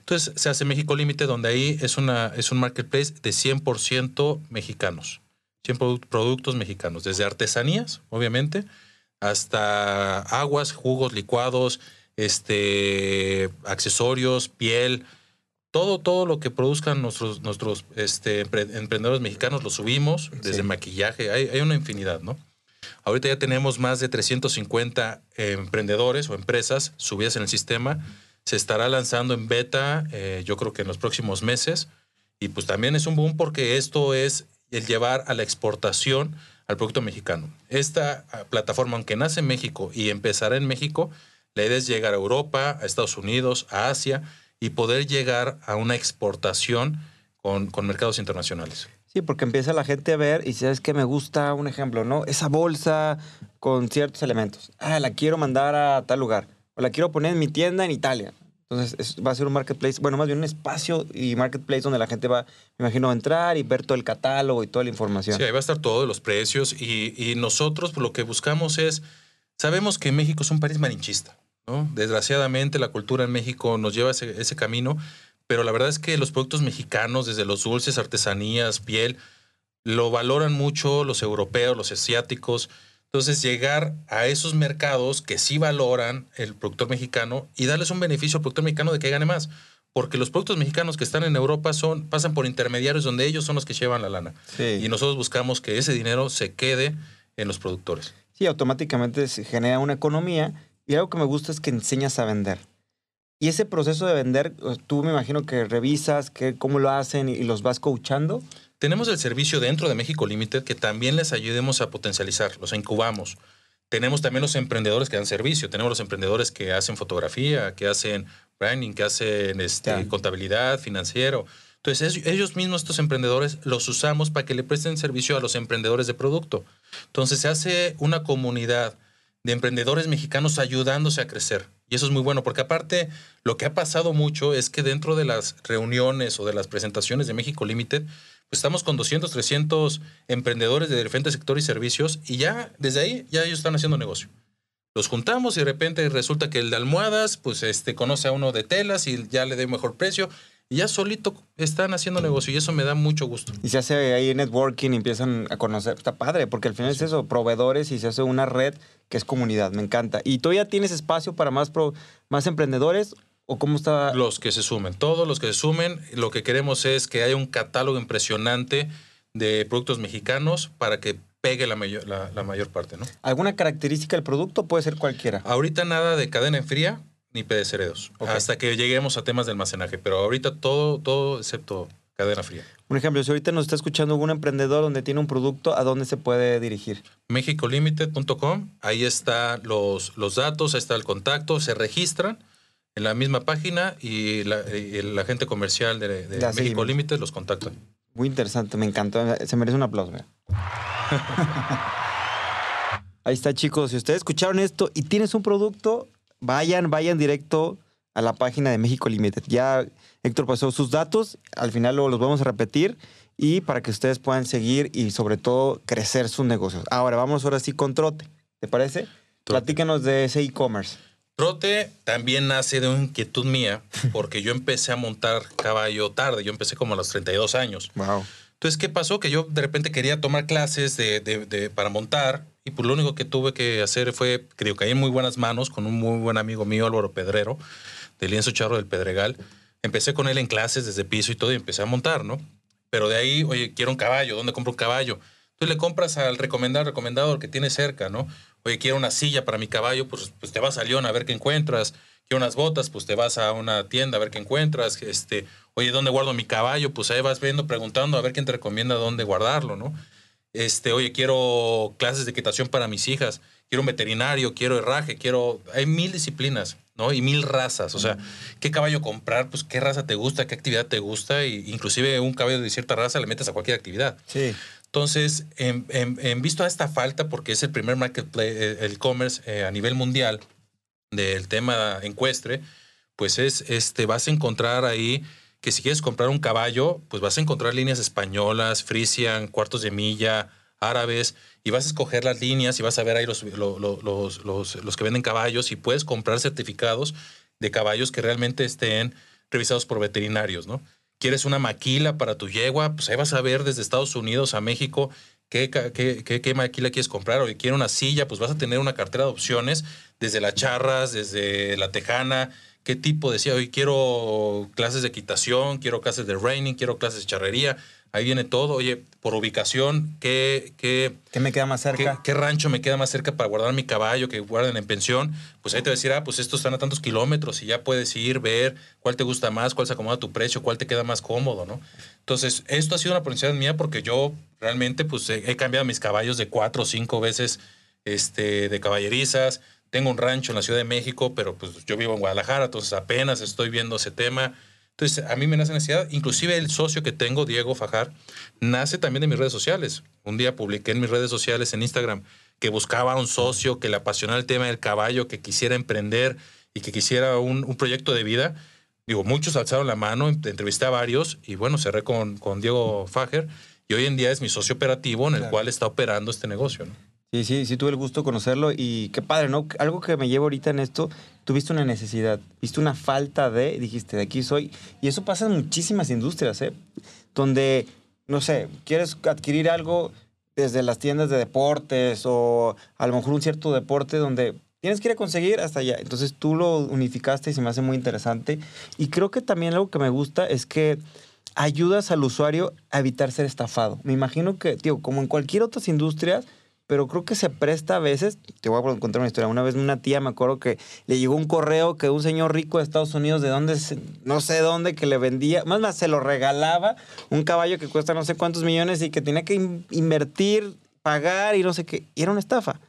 Entonces se hace México Límite, donde ahí es, una, es un marketplace de 100% mexicanos, 100 produ- productos mexicanos, desde artesanías, obviamente, hasta aguas, jugos, licuados, este, accesorios, piel, todo, todo lo que produzcan nuestros, nuestros este, empre- emprendedores mexicanos lo subimos, desde Sí. maquillaje, hay, hay una infinidad, ¿no? Ahorita ya tenemos más de 350 emprendedores o empresas subidas en el sistema. Se estará lanzando en beta, eh, yo creo que en los próximos meses. Y pues también es un boom porque esto es el llevar a la exportación al producto mexicano. Esta ah, plataforma, aunque nace en México y empezará en México, la idea es llegar a Europa, a Estados Unidos, a Asia y poder llegar a una exportación con, con mercados internacionales. Sí, porque empieza la gente a ver y sabes que me gusta un ejemplo, ¿no? Esa bolsa con ciertos elementos. Ah, la quiero mandar a tal lugar. O la quiero poner en mi tienda en Italia. Entonces es- va a ser un marketplace, bueno, más bien un espacio y marketplace donde la gente va, me imagino, a entrar y ver todo el catálogo y toda la información. Sí, ahí va a estar todo, los precios. Y, y nosotros pues, lo que buscamos es, sabemos que México es un país marinchista, ¿no? Desgraciadamente la cultura en México nos lleva ese, ese camino, pero la verdad es que los productos mexicanos, desde los dulces, artesanías, piel, lo valoran mucho los europeos, los asiáticos. Entonces, llegar a esos mercados que sí valoran el productor mexicano y darles un beneficio al productor mexicano de que gane más. Porque los productos mexicanos que están en Europa son, pasan por intermediarios donde ellos son los que llevan la lana. Sí. Y nosotros buscamos que ese dinero se quede en los productores. Sí, automáticamente se genera una economía y algo que me gusta es que enseñas a vender. Y ese proceso de vender, tú me imagino que revisas que, cómo lo hacen y los vas coachando. Tenemos el servicio dentro de México Limited que también les ayudemos a potencializar, los incubamos. Tenemos también los emprendedores que dan servicio, tenemos los emprendedores que hacen fotografía, que hacen branding, que hacen este, contabilidad, financiero. Entonces, es- ellos mismos, estos emprendedores, los usamos para que le presten servicio a los emprendedores de producto. Entonces, se hace una comunidad de emprendedores mexicanos ayudándose a crecer. Y eso es muy bueno, porque aparte, lo que ha pasado mucho es que dentro de las reuniones o de las presentaciones de México Limited, pues estamos con 200, 300 emprendedores de diferentes sectores y servicios y ya desde ahí ya ellos están haciendo negocio. Los juntamos y de repente resulta que el de almohadas, pues este conoce a uno de telas y ya le dé mejor precio y ya solito están haciendo negocio y eso me da mucho gusto. Y se hace ahí networking empiezan a conocer. Está padre, porque al final es eso, proveedores y se hace una red que es comunidad. Me encanta. ¿Y tú ya tienes espacio para más, pro- más emprendedores? ¿O cómo está? Los que se sumen, todos los que se sumen, lo que queremos es que haya un catálogo impresionante de productos mexicanos para que pegue la mayor, la, la mayor parte, ¿no? ¿Alguna característica del producto? Puede ser cualquiera. Ahorita nada de cadena en fría ni pedeceredos, Ok. hasta que lleguemos a temas de almacenaje, pero ahorita todo, todo excepto cadena fría. Un ejemplo, si ahorita nos está escuchando algún emprendedor donde tiene un producto, ¿a dónde se puede dirigir? mexicolimited.com, ahí están los, los datos, ahí está el contacto, se registran en la misma página y la, y el agente comercial de, de Ya, México sí. Limited los contacta. Muy interesante, me encantó. Se merece un aplauso. Ahí está, chicos. Si ustedes escucharon esto y tienes un producto, vayan, vayan directo a la página de México Limited. Ya Héctor pasó sus datos, al final luego los vamos a repetir y para que ustedes puedan seguir y sobre todo crecer sus negocios. Ahora vamos ahora sí con Trote. ¿Te parece? Platícanos de ese e-commerce. Trote también nace de una inquietud mía, porque yo empecé a montar caballo tarde, yo empecé como a los 32 años. Wow. Entonces, ¿qué pasó? Que yo de repente quería tomar clases de, de- de- para montar y pues lo único que tuve que hacer fue, creo que caí en muy buenas manos con un muy buen amigo mío, Álvaro Pedrero, de Lienzo Charro del Pedregal. Empecé con él en clases desde piso y todo y empecé a montar, ¿no? Pero de ahí, oye, quiero un caballo, ¿dónde compro un caballo? Entonces le compras al recomendado, recomendado al que tiene cerca, ¿no? Oye, quiero una silla para mi caballo, pues, pues te vas a León a ver qué encuentras. Quiero unas botas, pues te vas a una tienda a ver qué encuentras. Este, oye, ¿dónde guardo mi caballo? Pues ahí vas viendo, preguntando a ver quién te recomienda dónde guardarlo, ¿no? Este, oye, quiero clases de equitación para mis hijas, quiero un veterinario, quiero herraje, quiero... Hay mil disciplinas, ¿no? Y mil razas. O sea, ¿qué caballo comprar? Pues qué raza te gusta, qué actividad te gusta. Y inclusive un caballo de cierta raza le metes a cualquier actividad. Sí. Entonces, en, visto a esta falta, porque es el primer marketplace, eh, el e-commerce eh, a nivel mundial del tema encuestre, pues es, este, vas a encontrar ahí que si quieres comprar un caballo, pues vas a encontrar líneas españolas, frisian, cuartos de milla, árabes, y vas a escoger las líneas y vas a ver ahí los, lo- lo- los, los, los que venden caballos y puedes comprar certificados de caballos que realmente estén revisados por veterinarios, ¿no? ¿Quieres una maquila para tu yegua? Pues ahí vas a ver desde Estados Unidos a México qué, qué, maquila quieres comprar. O quiero una silla, pues vas a tener una cartera de opciones desde las charras, desde la tejana, qué tipo decía, hoy quiero clases de equitación, quiero clases de reining, quiero clases de charrería. Ahí viene todo. Oye, por ubicación, ¿qué, qué, ¿Qué me queda más ¿Qué, cerca? qué rancho me queda más cerca para guardar mi caballo que guarden en pensión? Pues ahí te va a decir, ah, pues estos están a tantos kilómetros y ya puedes ir, ver cuál te gusta más, cuál se acomoda a tu precio, cuál te queda más cómodo, ¿no? Entonces, esto ha sido una oportunidad mía porque yo realmente pues he, he cambiado mis caballos de cuatro o cinco veces este, de caballerizas. Tengo un rancho en la Ciudad de México, pero pues yo vivo en Guadalajara, entonces apenas estoy viendo ese tema. Entonces, a mí me nace necesidad. Inclusive el socio que tengo, Diego Fajar, nace también de mis redes sociales. Un día publiqué en mis redes sociales, en Instagram, que buscaba un socio que le apasionara el tema del caballo, que quisiera emprender y que quisiera un, un proyecto de vida. Digo, muchos alzaron la mano, entrevisté a varios y bueno, cerré con, con Diego Fajer y hoy en día es mi socio operativo en el Claro. cual está operando este negocio. ¿no? Sí, sí, sí tuve el gusto de conocerlo y qué padre, ¿no? Algo que me llevo ahorita en esto, tuviste una necesidad, viste una falta de, dijiste, de aquí soy. Y eso pasa en muchísimas industrias, ¿eh? Donde, no sé, quieres adquirir algo desde las tiendas de deportes o a lo mejor un cierto deporte donde tienes que ir a conseguir hasta allá. Entonces tú lo unificaste y se me hace muy interesante. Y creo que también algo que me gusta es que ayudas al usuario a evitar ser estafado. Me imagino que, tío, como en cualquier otras industrias, pero creo que se presta a veces. Te voy a contar una historia. Una vez una tía me acuerdo que le llegó un correo que un señor rico de Estados Unidos, de dónde, no sé dónde, que le vendía, más más se lo regalaba un caballo que cuesta no sé cuántos millones y que tenía que in- invertir, pagar y no sé qué. Y era una estafa.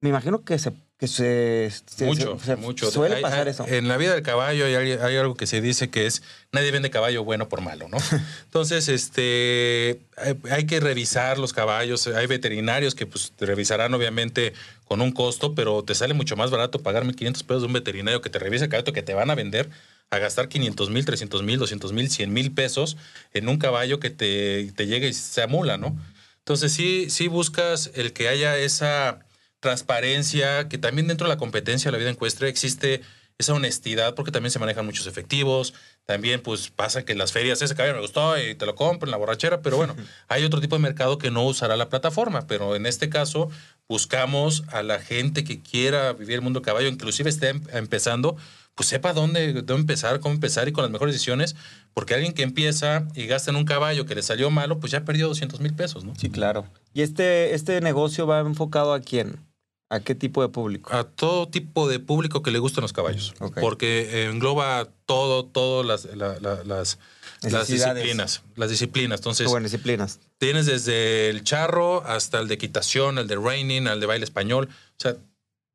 Me imagino que se. Que se, se- Mucho, se- mucho. Suele Hay- pasar hay- eso. En la vida del caballo hay, al- hay algo que se dice que es nadie vende caballo bueno por malo, ¿no? Entonces, este, hay, hay que revisar los caballos. Hay veterinarios que pues te revisarán obviamente con un costo, pero te sale mucho más barato pagar 1.500 pesos de un veterinario que te revise el caballo que te van a vender a gastar 500 mil, 300 mil, 200 mil, 100 mil pesos en un caballo que te, te llegue y se amula, ¿no? Entonces sí, sí buscas el que haya esa transparencia, que también dentro de la competencia de la vida encuestre existe esa honestidad, porque también se manejan muchos efectivos, también pues pasa que en las ferias ese caballo me gustó y te lo compro en la borrachera, pero bueno, hay otro tipo de mercado que no usará la plataforma, pero en este caso buscamos a la gente que quiera vivir el mundo del caballo, inclusive esté em- empezando, pues sepa dónde, dónde empezar, cómo empezar y con las mejores decisiones, porque alguien que empieza y gasta en un caballo que le salió malo, pues ya perdió 200 mil pesos, ¿no? Sí, claro. ¿Y este, este negocio va enfocado a quién? ¿A qué tipo de público? A todo tipo de público que le gustan los caballos. Ok. Porque engloba todo, todo las, la- la- las, disciplinas. Las disciplinas. Entonces, buenas disciplinas. tienes desde el charro hasta el de equitación, el de reining, el de baile español. O sea,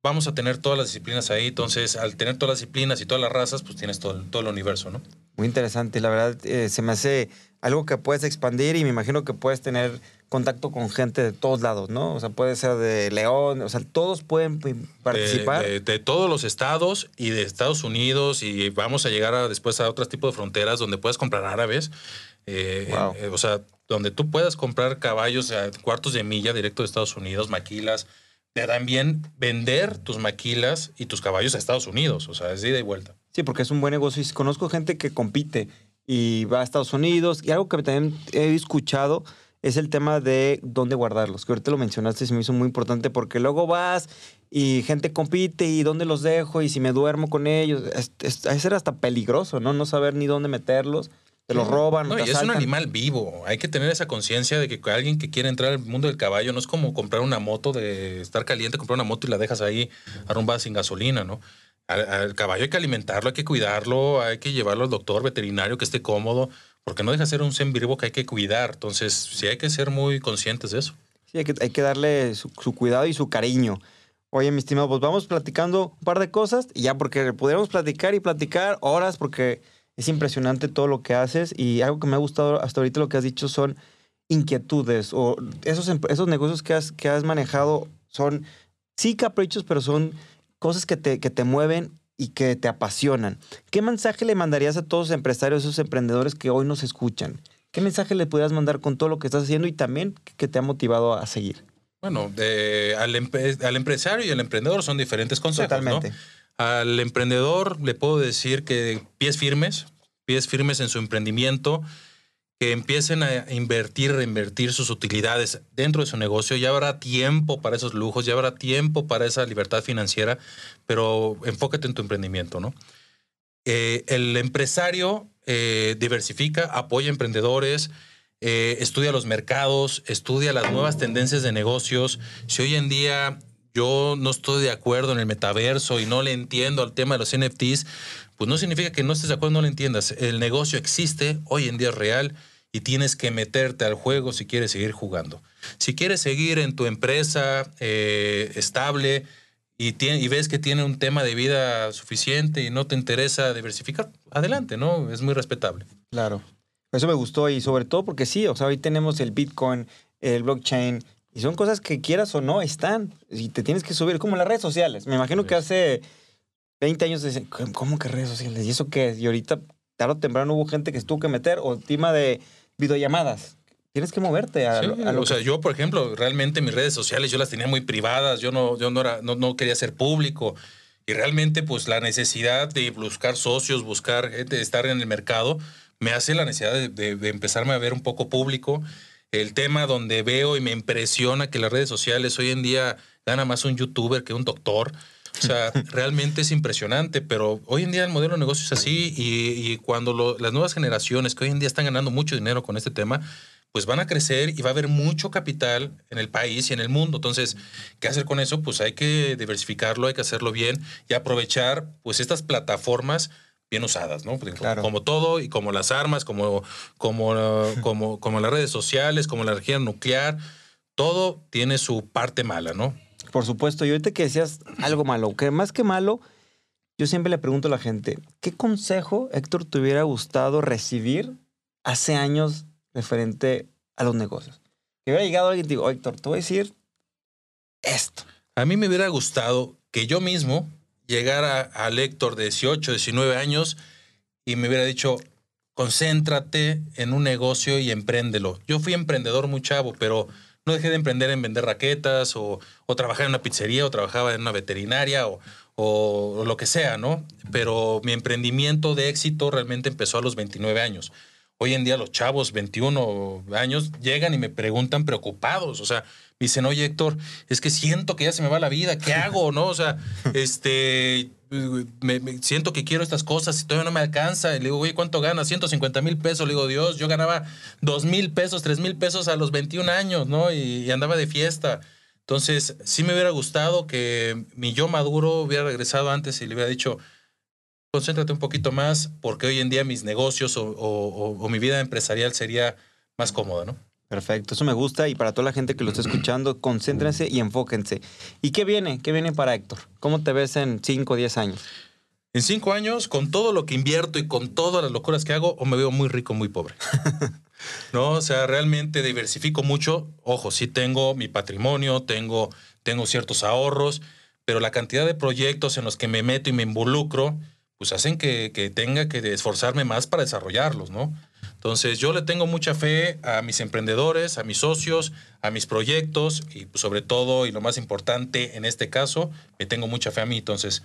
vamos a tener todas las disciplinas ahí. Entonces, al tener todas las disciplinas y todas las razas, pues tienes todo, el- todo el universo, ¿no? Muy interesante. La verdad, eh, se me hace algo que puedes expandir y me imagino que puedes tener contacto con gente de todos lados, ¿no? O sea, puede ser de León, o sea, todos pueden eh, participar. De, de- de todos los estados y de Estados Unidos y vamos a llegar a, después a otros tipos de fronteras donde puedas comprar árabes. eh, Wow. eh, o sea, donde tú puedas comprar caballos a cuartos de milla directo de Estados Unidos, maquilas. Te también vender tus maquilas y tus caballos a Estados Unidos. O sea, es ida y vuelta. Sí, porque es un buen negocio. Y conozco gente que compite y va a Estados Unidos. Y algo que también he escuchado es el tema de dónde guardarlos. Que ahorita lo mencionaste y se me hizo muy importante porque luego vas y gente compite y dónde los dejo y si me duermo con ellos. Es, es, es ser hasta peligroso, ¿no? No saber ni dónde meterlos. Te los roban. No, te y es un animal vivo. Hay que tener esa conciencia de que alguien que quiere entrar al mundo del caballo no es como comprar una moto de estar caliente, comprar una moto y la dejas ahí arrumbada sin gasolina, ¿no? Al, al caballo hay que alimentarlo, hay que cuidarlo, hay que llevarlo al doctor veterinario que esté cómodo, porque no deja de ser un ser vivo que hay que cuidar. Entonces, sí hay que ser muy conscientes de eso. Sí, hay que, darle su, su cuidado y su cariño. Oye, mi estimado, pues vamos platicando un par de cosas y ya porque pudiéramos platicar y platicar horas porque es impresionante todo lo que haces y algo que me ha gustado hasta ahorita lo que has dicho son inquietudes o esos, em- esos negocios que has, que has manejado son sí caprichos, pero son cosas que te, que te mueven y que te apasionan. ¿Qué mensaje le mandarías a todos los empresarios, esos emprendedores que hoy nos escuchan? ¿Qué mensaje le pudieras mandar con todo lo que estás haciendo y también que te ha motivado a seguir? Bueno, de- al, empe- al empresario y al emprendedor son diferentes consejos, Totalmente. ¿no? Al emprendedor le puedo decir que pies firmes, pies firmes en su emprendimiento, que empiecen a invertir, reinvertir sus utilidades dentro de su negocio. Ya habrá tiempo para esos lujos, ya habrá tiempo para esa libertad financiera, pero enfócate en tu emprendimiento, ¿no? Eh, el empresario eh, diversifica, apoya emprendedores, eh, estudia los mercados, estudia las nuevas tendencias de negocios. Si hoy en día yo no estoy de acuerdo en el metaverso y no le entiendo al tema de los NFTs, pues no significa que no estés de acuerdo, no lo entiendas. El negocio existe, hoy en día es real y tienes que meterte al juego si quieres seguir jugando. Si quieres seguir en tu empresa eh, estable y, tiene- y ves que tiene un tema de vida suficiente y no te interesa diversificar, adelante, ¿no? Es muy respetable. Claro. Eso me gustó y sobre todo porque sí, o sea, hoy tenemos el Bitcoin, el blockchain, y son cosas que quieras o no están. Y te tienes que subir, como las redes sociales. Me imagino que hace 20 años decían, ¿cómo que redes sociales? ¿Y eso qué es? Y ahorita, tarde o temprano, hubo gente que se tuvo que meter, o tema de videollamadas. Tienes que moverte a, Sí, a lo o sea, que- yo, por ejemplo, realmente mis redes sociales yo las tenía muy privadas, yo no, yo no, era, no, no quería ser público. Y realmente, pues la necesidad de buscar socios, buscar gente, estar en el mercado, me hace la necesidad de, de- de empezarme a ver un poco público. El tema donde veo y me impresiona que las redes sociales hoy en día gana más un youtuber que un doctor. O sea, realmente es impresionante, pero hoy en día el modelo de negocio es así y, y cuando lo- las nuevas generaciones que hoy en día están ganando mucho dinero con este tema, pues van a crecer y va a haber mucho capital en el país y en el mundo. Entonces, ¿qué hacer con eso? Pues hay que diversificarlo, hay que hacerlo bien y aprovechar pues estas plataformas bien usadas, ¿no? Porque Claro. Como todo y como las armas, como, como, como, como las redes sociales, como la energía nuclear, todo tiene su parte mala, ¿no? Por supuesto, y ahorita que decías algo malo, que más que malo, yo siempre le pregunto a la gente, ¿qué consejo, Héctor, te hubiera gustado recibir hace años referente a los negocios? Que hubiera llegado alguien y te digo, Héctor, te voy a decir esto. A mí me hubiera gustado que yo mismo llegara al Héctor de 18, 19 años y me hubiera dicho, concéntrate en un negocio y empréndelo. Yo fui emprendedor muy chavo, pero no dejé de emprender en vender raquetas o, o trabajar en una pizzería o trabajaba en una veterinaria o, o- o lo que sea, ¿no? Pero mi emprendimiento de éxito realmente empezó a los 29 años. Hoy en día los chavos, 21 años, llegan y me preguntan preocupados. O sea, me dicen, oye Héctor, es que siento que ya se me va la vida, ¿qué hago? ¿No? O sea, este, me- me- siento que quiero estas cosas y todavía no me alcanza. Y le digo, oye, ¿cuánto ganas? 150 mil pesos. Le digo, Dios, yo ganaba 2 mil pesos, 3 mil pesos a los 21 años, ¿no? Y, y andaba de fiesta. Entonces, sí me hubiera gustado que mi yo maduro hubiera regresado antes y le hubiera dicho, concéntrate un poquito más, porque hoy en día mis negocios o, o- o mi vida empresarial sería más cómoda, ¿no? Perfecto, eso me gusta y para toda la gente que lo está escuchando, concéntrense y enfóquense. ¿Y qué viene? ¿Qué viene para Héctor? ¿Cómo te ves en 5 o 10 años? En cinco años, con todo lo que invierto y con todas las locuras que hago, o me veo muy rico, muy pobre. no, o sea, realmente diversifico mucho. Ojo, sí tengo mi patrimonio, tengo, tengo ciertos ahorros, pero la cantidad de proyectos en los que me meto y me involucro, pues hacen que, que tenga que esforzarme más para desarrollarlos, ¿no? Entonces, yo le tengo mucha fe a mis emprendedores, a mis socios, a mis proyectos y pues, sobre todo, y lo más importante en este caso, me tengo mucha fe a mí. Entonces,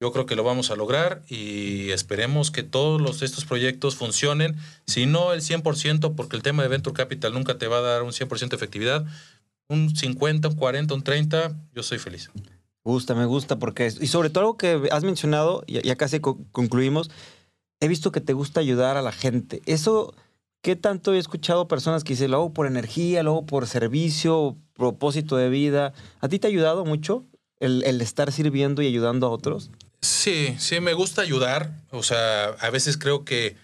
yo creo que lo vamos a lograr y esperemos que todos los, estos proyectos funcionen. Si no el 100%, porque el tema de Venture Capital nunca te va a dar un 100% de efectividad, un 50, un 40, un 30, yo soy feliz. Me gusta, me gusta, porque... Y sobre todo algo que has mencionado, ya, casi co- concluimos, he visto que te gusta ayudar a la gente. Eso, ¿qué tanto he escuchado personas que dicen, luego por energía, luego por servicio, propósito de vida? ¿A ti te ha ayudado mucho el, el estar sirviendo y ayudando a otros? Sí, sí, me gusta ayudar. O sea, a veces creo que,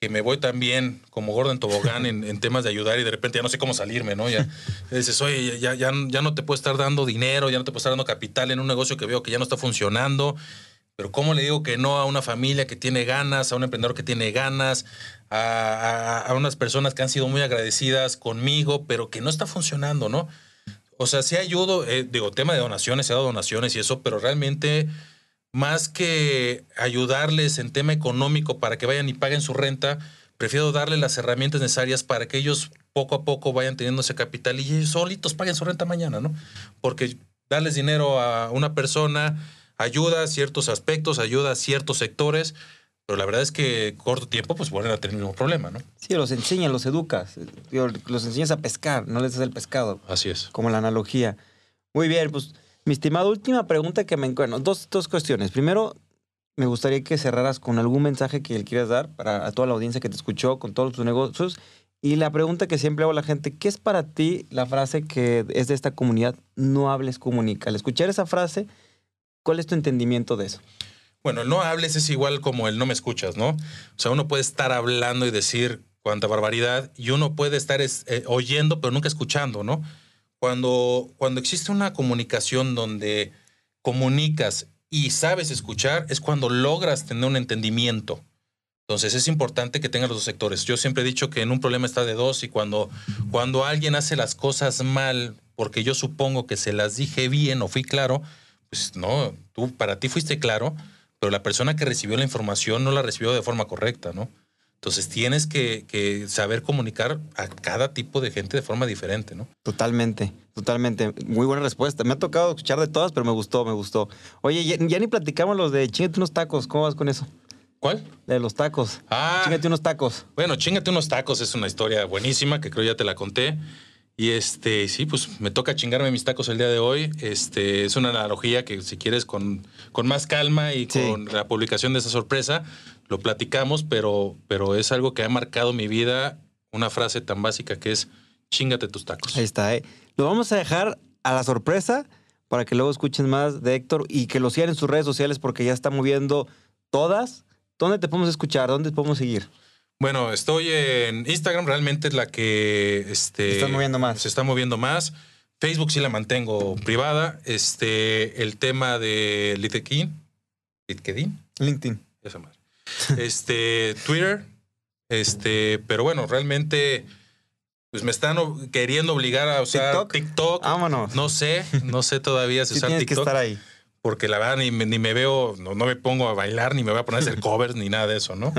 que me voy también como gordo en tobogán en, en temas de ayudar y de repente ya no sé cómo salirme, ¿no? Ya dices, oye, ya, ya, ya no te puedo estar dando dinero, ya no te puedo estar dando capital en un negocio que veo que ya no está funcionando. Pero ¿cómo le digo que no a una familia que tiene ganas, a un emprendedor que tiene ganas, a, a- a unas personas que han sido muy agradecidas conmigo, pero que no está funcionando, ¿no? O sea, sí ayudo, eh, digo, tema de donaciones, he dado donaciones y eso, pero realmente más que ayudarles en tema económico para que vayan y paguen su renta, prefiero darles las herramientas necesarias para que ellos poco a poco vayan teniendo ese capital y ellos solitos paguen su renta mañana, ¿no? Porque darles dinero a una persona ayuda a ciertos aspectos, ayuda a ciertos sectores, pero la verdad es que corto tiempo pues vuelven a tener el mismo problema, ¿no? Sí, los enseñas, los educas, los enseñas a pescar, no les das el pescado, Así es. como la analogía. Muy bien, pues, mi estimado, última pregunta que me encuentro. Dos, dos cuestiones. Primero, me gustaría que cerraras con algún mensaje que le quieras dar para a toda la audiencia que te escuchó con todos tus negocios. Y la pregunta que siempre hago a la gente, ¿qué es para ti la frase que es de esta comunidad? No hables, comunica. Al escuchar esa frase, ¿cuál es tu entendimiento de eso? Bueno, el no hables es igual como el no me escuchas, ¿no? O sea, uno puede estar hablando y decir cuánta barbaridad y uno puede estar es- eh, oyendo pero nunca escuchando, ¿no? Cuando, cuando existe una comunicación donde comunicas y sabes escuchar es cuando logras tener un entendimiento. Entonces es importante que tengan los dos sectores. Yo siempre he dicho que en un problema está de dos y cuando, cuando alguien hace las cosas mal porque yo supongo que se las dije bien o fui claro, pues no, tú para ti fuiste claro, pero la persona que recibió la información no la recibió de forma correcta, ¿no? Entonces tienes que, que saber comunicar a cada tipo de gente de forma diferente, ¿no? Totalmente, totalmente. Muy buena respuesta. Me ha tocado escuchar de todas, pero me gustó, me gustó. Oye, ya, ya ni platicamos los de chingate unos tacos. ¿Cómo vas con eso? ¿Cuál? De los tacos. Ah, Chingate unos tacos. bueno, chingate unos tacos, es una historia buenísima que creo ya te la conté. Y este, sí, pues me toca chingarme mis tacos el día de hoy. Este, es una analogía que si quieres con, con más calma y Sí. con la publicación de esa sorpresa, lo platicamos, pero, pero es algo que ha marcado mi vida, una frase tan básica que es chingate tus tacos. Ahí está, ¿eh? Lo vamos a dejar a la sorpresa para que luego escuchen más de Héctor y que lo sigan en sus redes sociales porque ya está moviendo todas. ¿Dónde te podemos escuchar? ¿Dónde te podemos seguir? Bueno, estoy en Instagram, realmente es la que este, Te estás moviendo más. Se está moviendo más. Facebook sí la mantengo privada. Este, el tema de LinkedIn, LinkedIn, LinkedIn. esa madre. Este, Twitter, este, pero bueno, realmente, pues me están queriendo obligar a usar TikTok. TikTok. Vámonos. No sé, no sé todavía si Sí usar tienes que TikTok. estar ahí. Porque la verdad ni, me- ni me veo, no, no me pongo a bailar, ni me voy a poner a hacer covers, ni nada de eso, ¿no?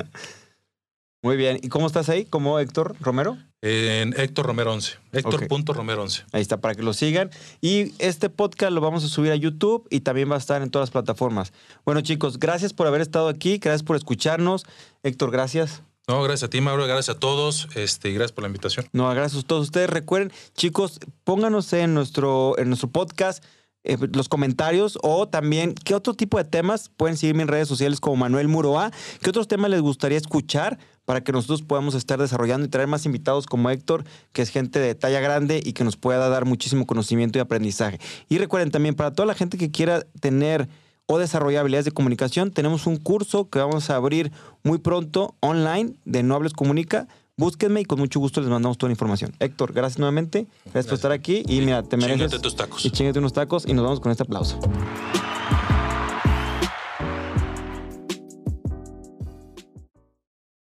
Muy bien. ¿Y cómo estás ahí? ¿Como Héctor Romero? En Héctor Romero 11. Héctor Ok. punto Romero 11. Ahí está, para que lo sigan. Y este podcast lo vamos a subir a YouTube y también va a estar en todas las plataformas. Bueno, chicos, gracias por haber estado aquí, gracias por escucharnos. Héctor, gracias. No, gracias a ti, Mauro, gracias a todos, este, y gracias por la invitación. No, gracias a todos ustedes. Recuerden, chicos, pónganos en nuestro, en nuestro podcast. Eh, los comentarios o también qué otro tipo de temas pueden seguirme en redes sociales como Manuel Muroa, qué otros temas les gustaría escuchar para que nosotros podamos estar desarrollando y traer más invitados como Héctor, que es gente de talla grande y que nos pueda dar muchísimo conocimiento y aprendizaje. Y recuerden también, para toda la gente que quiera tener o desarrollar habilidades de comunicación, tenemos un curso que vamos a abrir muy pronto online de Nobles Comunica búsquenme y con mucho gusto les mandamos toda la información. Héctor, gracias nuevamente. Gracias, por estar aquí y mira, te mereces. Chíngate tus tacos. Y chingate unos tacos y nos vamos con este aplauso.